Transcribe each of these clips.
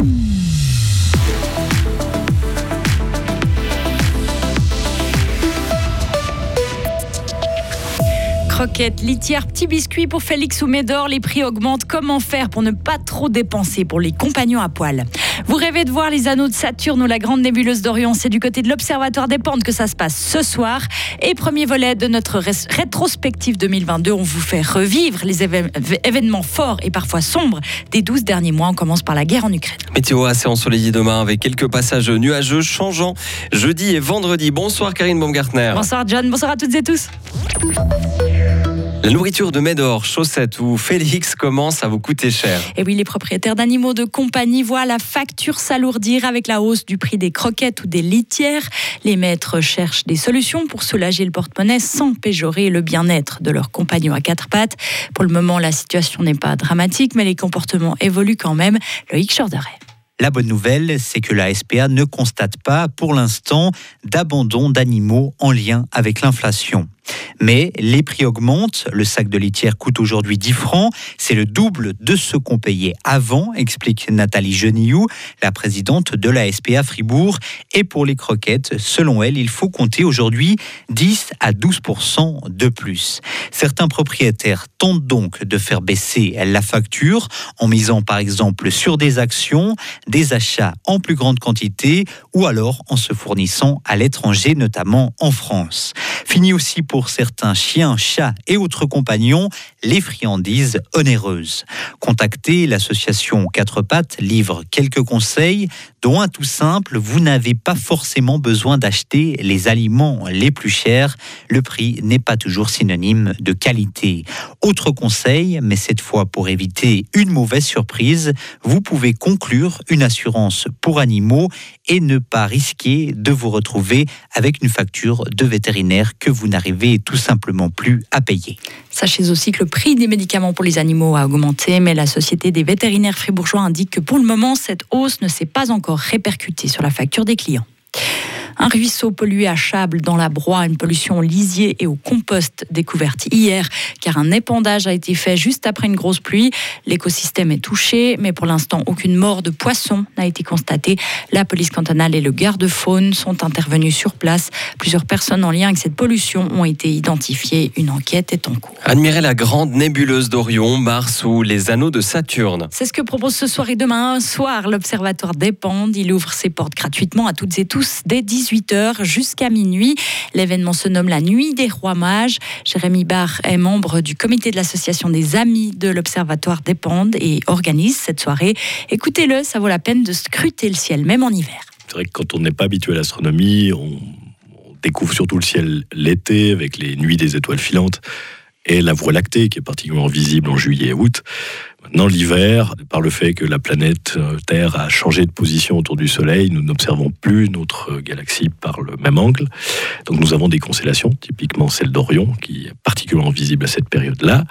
Mm-hmm. Croquettes, litière, petits biscuits pour Félix ou Médor. Les prix augmentent. Comment faire pour ne pas trop dépenser pour les compagnons à poil? Vous rêvez de voir les anneaux de Saturne ou la grande nébuleuse d'Orion C'est du côté de l'Observatoire des Pentes que ça se passe ce soir. Et premier volet de notre rétrospective 2022, on vous fait revivre les événements forts et parfois sombres des 12 derniers mois. On commence par la guerre en Ukraine. Météo assez ensoleillé demain avec quelques passages nuageux changeants jeudi et vendredi. Bonsoir Karine Baumgartner. Bonsoir John, bonsoir à toutes et tous. La nourriture de Médor, chaussettes ou Félix commence à vous coûter cher. Et oui, les propriétaires d'animaux de compagnie voient la facture s'alourdir avec la hausse du prix des croquettes ou des litières. Les maîtres cherchent des solutions pour soulager le porte-monnaie sans péjorer le bien-être de leurs compagnons à quatre pattes. Pour le moment, la situation n'est pas dramatique, mais les comportements évoluent quand même. Loïc Chorderet. La bonne nouvelle, c'est que la SPA ne constate pas pour l'instant d'abandon d'animaux en lien avec l'inflation. Mais les prix augmentent. Le sac de litière coûte aujourd'hui 10 francs. C'est le double de ce qu'on payait avant, explique Nathalie Genillou, la présidente de la SPA Fribourg. Et pour les croquettes, selon elle, il faut compter aujourd'hui 10 à 12% de plus. Certains propriétaires tentent donc de faire baisser la facture en misant par exemple sur des actions, des achats en plus grande quantité ou alors en se fournissant à l'étranger, notamment en France. Fini aussi pour certains chiens, chats et autres compagnons les friandises onéreuses. Contactez l'association Quatre Pattes livre quelques conseils, dont un tout simple, vous n'avez pas forcément besoin d'acheter les aliments les plus chers. Le prix n'est pas toujours synonyme de qualité. Autre conseil, mais cette fois pour éviter une mauvaise surprise, vous pouvez conclure une assurance pour animaux et ne pas risquer de vous retrouver avec une facture de vétérinaire que vous n'arrivez tout simplement plus à payer. Sachez aussi que le prix des médicaments pour les animaux a augmenté, mais la Société des vétérinaires fribourgeois indique que pour le moment, cette hausse ne s'est pas encore répercutée sur la facture des clients. Un ruisseau pollué à Chable dans la Broye, une pollution au lisier et au compost découverte hier, car un épandage a été fait juste après une grosse pluie. L'écosystème est touché, mais pour l'instant, aucune mort de poisson n'a été constatée. La police cantonale et le garde-faune sont intervenus sur place. Plusieurs personnes en lien avec cette pollution ont été identifiées. Une enquête est en cours. Admirez la grande nébuleuse d'Orion, Mars ou les anneaux de Saturne. C'est ce que propose ce soir et demain soir l'Observatoire des Pendes. Il ouvre ses portes gratuitement à toutes et tous dès 18 18h jusqu'à minuit. L'événement se nomme la Nuit des Rois Mages. Jérémy Barr est membre du comité de l'association des Amis de l'Observatoire des et organise cette soirée. Écoutez-le, ça vaut la peine de scruter le ciel, même en hiver. C'est vrai que quand on n'est pas habitué à l'astronomie, on, découvre surtout le ciel l'été avec les nuits des étoiles filantes et la Voie lactée qui est particulièrement visible en juillet et août. Maintenant, l'hiver, par le fait que la planète euh, Terre a changé de position autour du Soleil, nous n'observons plus notre galaxie par le même angle. Donc nous avons des constellations, typiquement celle d'Orion, qui est particulièrement visible à cette période-là.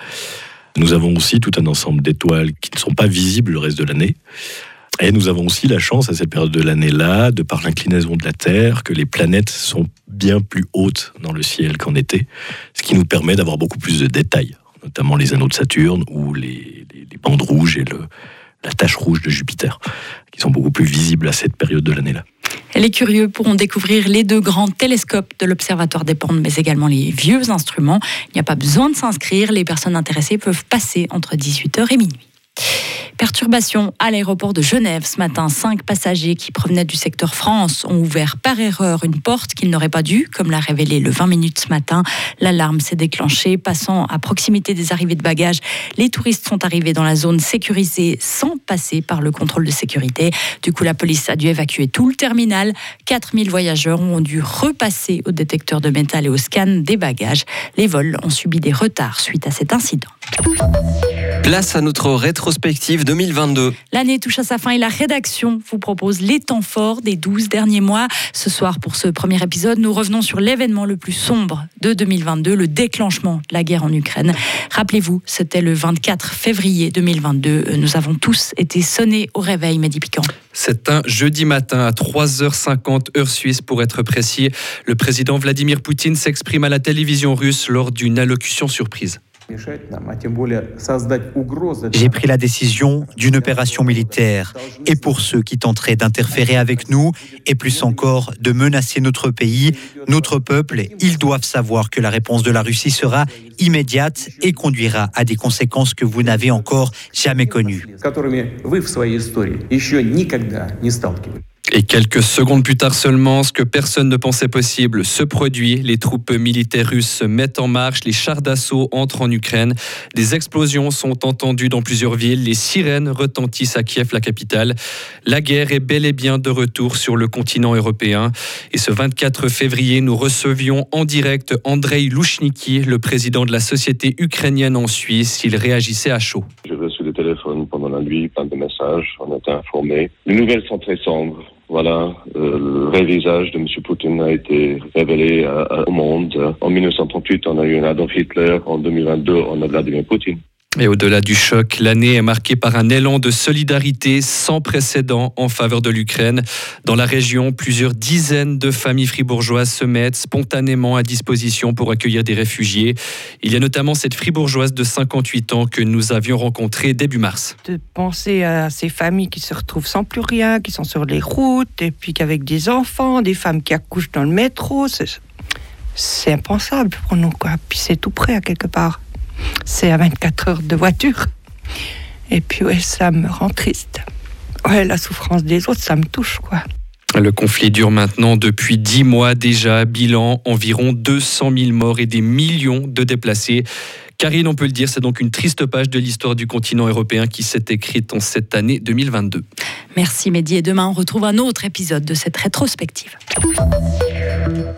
Nous avons aussi tout un ensemble d'étoiles qui ne sont pas visibles le reste de l'année. Et nous avons aussi la chance à cette période de l'année-là, de par l'inclinaison de la Terre, que les planètes sont bien plus hautes dans le ciel qu'en été, ce qui nous permet d'avoir beaucoup plus de détails, notamment les anneaux de Saturne ou les, bandes rouges et la tache rouge de Jupiter, qui sont beaucoup plus visibles à cette période de l'année-là. Les curieux pourront découvrir les deux grands télescopes de l'Observatoire des Pendes, mais également les vieux instruments. Il n'y a pas besoin de s'inscrire, les personnes intéressées peuvent passer entre 18h et minuit. Perturbation à l'aéroport de Genève ce matin. Cinq passagers qui provenaient du secteur France ont ouvert par erreur une porte qu'ils n'auraient pas dû, comme l'a révélé le 20 minutes ce matin. L'alarme s'est déclenchée. Passant à proximité des arrivées de bagages, les touristes sont arrivés dans la zone sécurisée sans passer par le contrôle de sécurité. Du coup, la police a dû évacuer tout le terminal. 4000 voyageurs ont dû repasser au détecteur de métal et au scan des bagages. Les vols ont subi des retards suite à cet incident. Place à notre rétrospective 2022. L'année touche à sa fin et la rédaction vous propose les temps forts des 12 derniers mois. Ce soir, pour ce premier épisode, nous revenons sur l'événement le plus sombre de 2022, le déclenchement de la guerre en Ukraine. Rappelez-vous, c'était le 24 février 2022. Nous avons tous été sonnés au réveil, Mehdi Piquant. C'est un jeudi matin à 3h50 heure suisse pour être précis. Le président Vladimir Poutine s'exprime à la télévision russe lors d'une allocution surprise. J'ai pris la décision d'une opération militaire. Et pour ceux qui tenteraient d'interférer avec nous, et plus encore de menacer notre pays, notre peuple, ils doivent savoir que la réponse de la Russie sera immédiate et conduira à des conséquences que vous n'avez encore jamais connues. Et quelques secondes plus tard seulement, ce que personne ne pensait possible se produit. Les troupes militaires russes se mettent en marche, les chars d'assaut entrent en Ukraine. Des explosions sont entendues dans plusieurs villes, les sirènes retentissent à Kiev, la capitale. La guerre est bel et bien de retour sur le continent européen. Et ce 24 février, nous recevions en direct Andrei Louchniki, le président de la société ukrainienne en Suisse. Il réagissait à chaud. Téléphone pendant la nuit, plein de messages, on a été informés. Les nouvelles sont très sombres. Voilà, euh, le vrai visage de M. Poutine a été révélé au monde. En 1938, on a eu un Adolf Hitler. En 2022, on a Vladimir Poutine. Et au-delà du choc, l'année est marquée par un élan de solidarité sans précédent en faveur de l'Ukraine. Dans la région, plusieurs dizaines de familles fribourgeoises se mettent spontanément à disposition pour accueillir des réfugiés. Il y a notamment cette fribourgeoise de 58 ans que nous avions rencontrée début mars. De penser à ces familles qui se retrouvent sans plus rien, qui sont sur les routes, et puis qu'avec des enfants, des femmes qui accouchent dans le métro, c'est impensable pour nous. Quoi. Puis c'est tout près à quelque part c'est à 24 heures de voiture. Et puis, ouais, ça me rend triste. Ouais, la souffrance des autres, ça me touche, quoi. Le conflit dure maintenant depuis dix mois déjà. Bilan environ 200 000 morts et des millions de déplacés. Karine, on peut le dire, c'est donc une triste page de l'histoire du continent européen qui s'est écrite en cette année 2022. Merci Mehdi et demain on retrouve un autre épisode de cette rétrospective.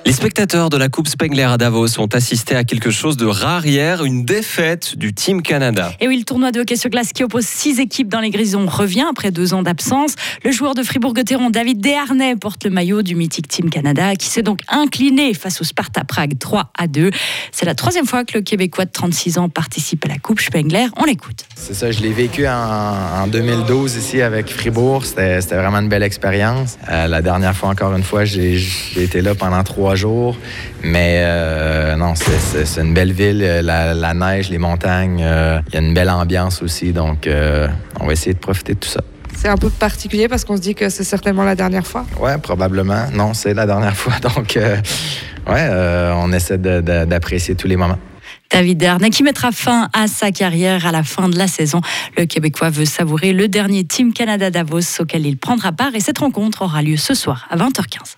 Les spectateurs de la Coupe Spengler à Davos ont assisté à quelque chose de rare hier, une défaite du Team Canada. Et oui, le tournoi de hockey sur glace qui oppose six équipes dans les Grisons revient après deux ans d'absence. Le joueur de Fribourg-Gotteron, David Desharnais, porte le maillot du mythique Team Canada qui s'est donc incliné face au Sparta Prague 3 à 2. C'est la troisième fois que le Québécois de 36 ans participe à la Coupe Spengler. On l'écoute. C'est ça, je l'ai vécu en, 2012 ici avec Fribourg. C'était vraiment une belle expérience. Euh, la dernière fois, encore une fois, j'ai été là pendant trois jours. Mais euh, non, c'est une belle ville. La, neige, les montagnes, euh, il y a une belle ambiance aussi. Donc, on va essayer de profiter de tout ça. C'est un peu particulier parce qu'on se dit que c'est certainement la dernière fois. Ouais, probablement. Non, c'est la dernière fois. Donc, ouais, on essaie d'apprécier tous les moments. David Dernay qui mettra fin à sa carrière à la fin de la saison. Le Québécois veut savourer le dernier Team Canada Davos auquel il prendra part et cette rencontre aura lieu ce soir à 20h15.